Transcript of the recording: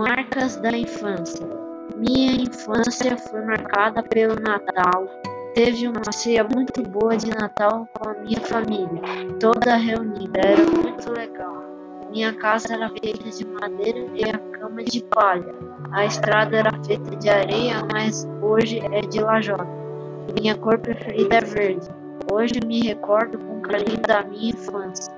Marcas da infância. Minha infância foi marcada pelo Natal. Teve uma ceia muito boa de Natal com a minha família, toda reunida. Era muito legal. Minha casa era feita de madeira e a cama de palha. A estrada era feita de areia, mas hoje é de lajota. Minha cor preferida é verde. Hoje me recordo com carinho da minha infância.